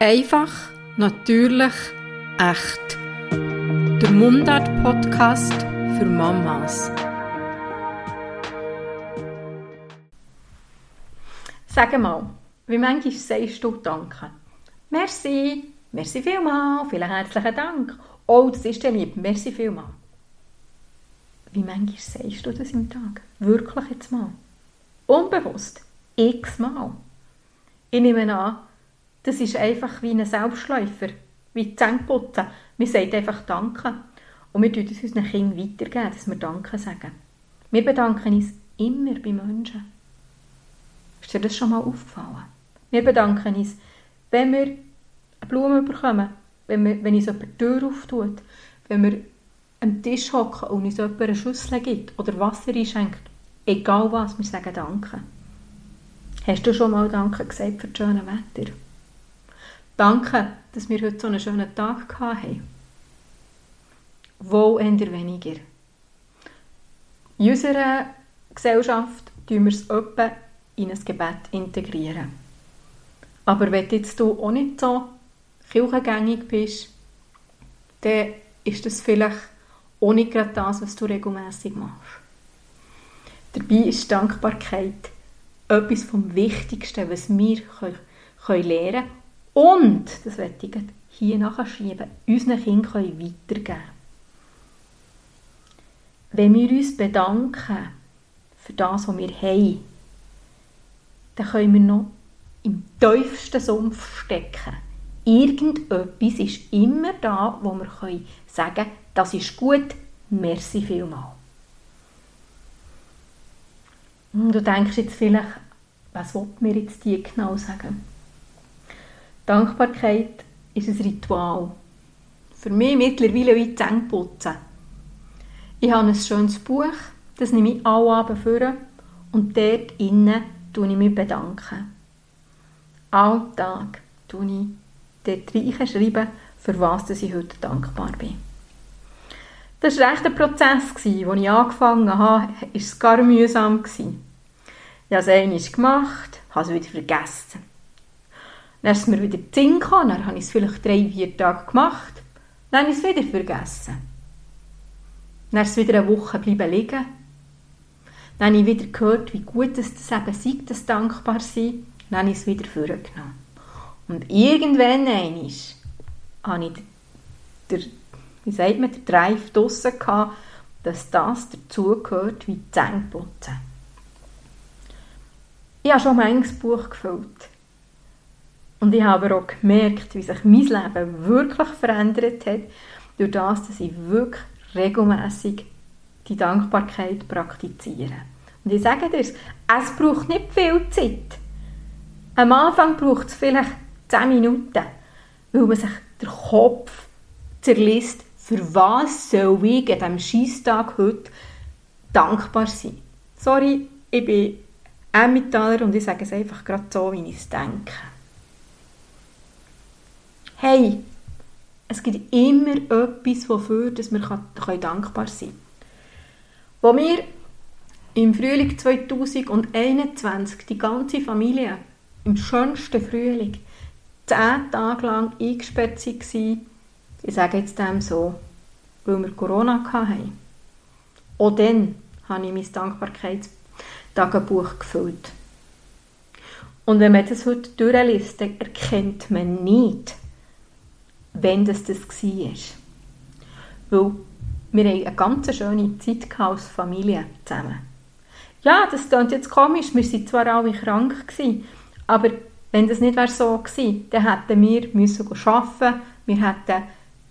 Einfach, natürlich, echt. Der Mundart-Podcast für Mamas. Sag mal, wie manchmal sagst du Danke? Merci, merci vielmal, vielen herzlichen Dank. Oh, das ist dir lieb, merci vielmal. Wie manchmal sagst du das im Tag? Wirklich jetzt mal? Unbewusst? X-mal? Ich nehme an, das ist einfach wie ein Selbstläufer, wie Zähneputzen. Wir sagen einfach Danke. Und wir tun es unseren Kindern weitergeben, dass wir Danke sagen. Wir bedanken uns immer bei Menschen. Ist dir das schon mal aufgefallen? Wir bedanken uns, wenn wir eine Blume bekommen, wenn, wir, wenn uns jemand die Tür auftut, wenn wir am Tisch hocken und uns jemand eine Schüssel gibt oder Wasser einschenkt. Egal was, wir sagen Danke. Hast du schon mal Danke gesagt für das schöne Wetter? Danke, dass wir heute so einen schönen Tag hatten. Wohl eher weniger. In unserer Gesellschaft tun wir es etwa in ein Gebet integrieren. Aber wenn jetzt du auch nicht so kirchengängig bist, dann ist das vielleicht auch nicht gerade das, was du regelmäßig machst. Dabei ist Dankbarkeit etwas vom Wichtigsten, was wir lernen können und, das werde ich hier nachschieben, unseren Kindern weitergeben können. Wenn wir uns bedanken für das, was wir haben, dann können wir noch im tiefsten Sumpf stecken. Irgendetwas ist immer da, wo wir sagen können, das ist gut, merci vielmal. Und du denkst jetzt vielleicht, was will mir jetzt die genau sagen? Dankbarkeit ist ein Ritual. Für mich mittlerweile wie Zähneputzen. Ich habe ein schönes Buch, das nehme ich alle Abend vor und dort innen tue ich mich bedanken. Alltag tue ich dort reinschreiben, für was ich heute dankbar bin. Das war echt ein Prozess. Als ich angefangen habe, war es gar mühsam. Ich habe es einmal gemacht, habe es wieder vergessen. Dann ist mir wieder Sinn gekommen, dann habe ich es vielleicht drei, vier Tage gemacht, dann habe ich es wieder vergessen. Dann ist es wieder eine Woche bleiben liegen. Dann habe ich wieder gehört, wie gut es das eben sei, das dankbar sein. Dann habe ich es wieder vorgenommen. Und irgendwann einmal habe ich den, wie sagt man, den Drive draussen gehabt, dass das dazugehört wie Zähneputzen. Ich habe schon manches Buch gefüllt. Und ich habe auch gemerkt, wie sich mein Leben wirklich verändert hat, durch das, dass ich wirklich regelmäßig die Dankbarkeit praktiziere. Und ich sage dir, es braucht nicht viel Zeit. Am Anfang braucht es vielleicht 10 Minuten, weil man sich der Kopf zerliest, für was soll ich an diesem Scheisstag heute dankbar sein. Sorry, ich bin Emmentaler und ich sage es einfach gerade so, wie ich es denke hey, es gibt immer etwas, wofür dass wir dankbar sein können. Wo wir im Frühling 2021 die ganze Familie im schönsten Frühling zehn Tage lang eingesperrt waren, ich sage jetzt dem so, weil wir Corona hatten. Auch dann habe ich mein Dankbarkeitstagebuch gefüllt. Und wenn man das heute durchliest, dann erkennt man nicht, wenn das das war. Weil wir haben eine ganz schöne Zeit als Familie zusammen. Ja, das klingt jetzt komisch, wir waren zwar alle krank, gewesen, aber wenn das nicht so gewesen dann hätten wir müssen arbeiten wir hätten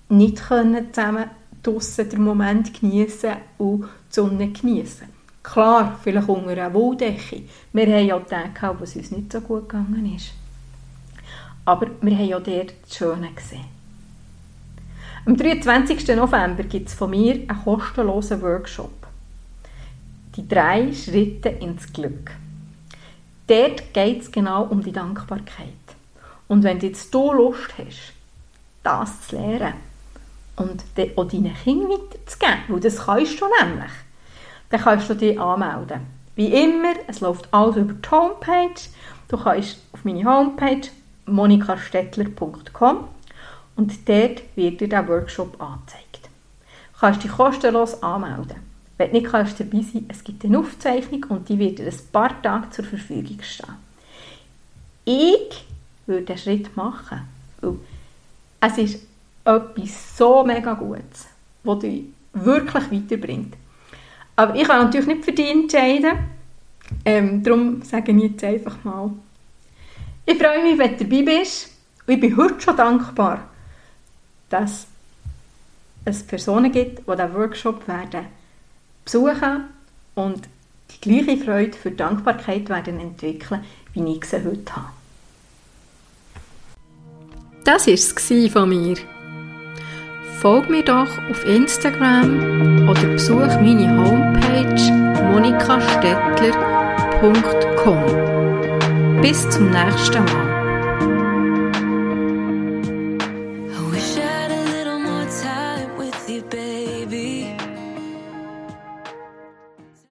nicht können zusammen draussen den Moment genießen und die Sonne genießen. Klar, vielleicht unter einer Wolldecke. Wir haben ja Tage, wo es uns nicht so gut gegangen ist. Aber wir haben ja dort das Schöne gesehen. Am 23. November gibt es von mir einen kostenlosen Workshop. Die drei Schritte ins Glück. Dort geht es genau um die Dankbarkeit. Und wenn du jetzt du Lust hast, das zu lernen und auch deinen Kindern weiterzugeben, weil das kannst du nämlich, dann kannst du dich anmelden. Wie immer, es läuft alles über die Homepage. Du kannst auf meine Homepage monikastettler.com und dort wird dir der Workshop angezeigt. Du kannst dich kostenlos anmelden. Wenn du nicht kannst dabei sein es gibt eine Aufzeichnung und die wird dir ein paar Tage zur Verfügung stehen. Ich würde den Schritt machen, weil es ist etwas so mega Gutes, das dich wirklich weiterbringt. Aber ich kann natürlich nicht für dich entscheiden. Ähm, darum sage ich jetzt einfach mal. Ich freue mich, wenn du dabei bist. Und ich bin heute schon dankbar, dass es Personen gibt, die diesen Workshop werden besuchen und die gleiche Freude für Dankbarkeit werden entwickeln, wie ich sie heute habe. Das war es von mir. Folge mir doch auf Instagram oder besuch meine Homepage monikastettler.com. Bis zum nächsten Mal.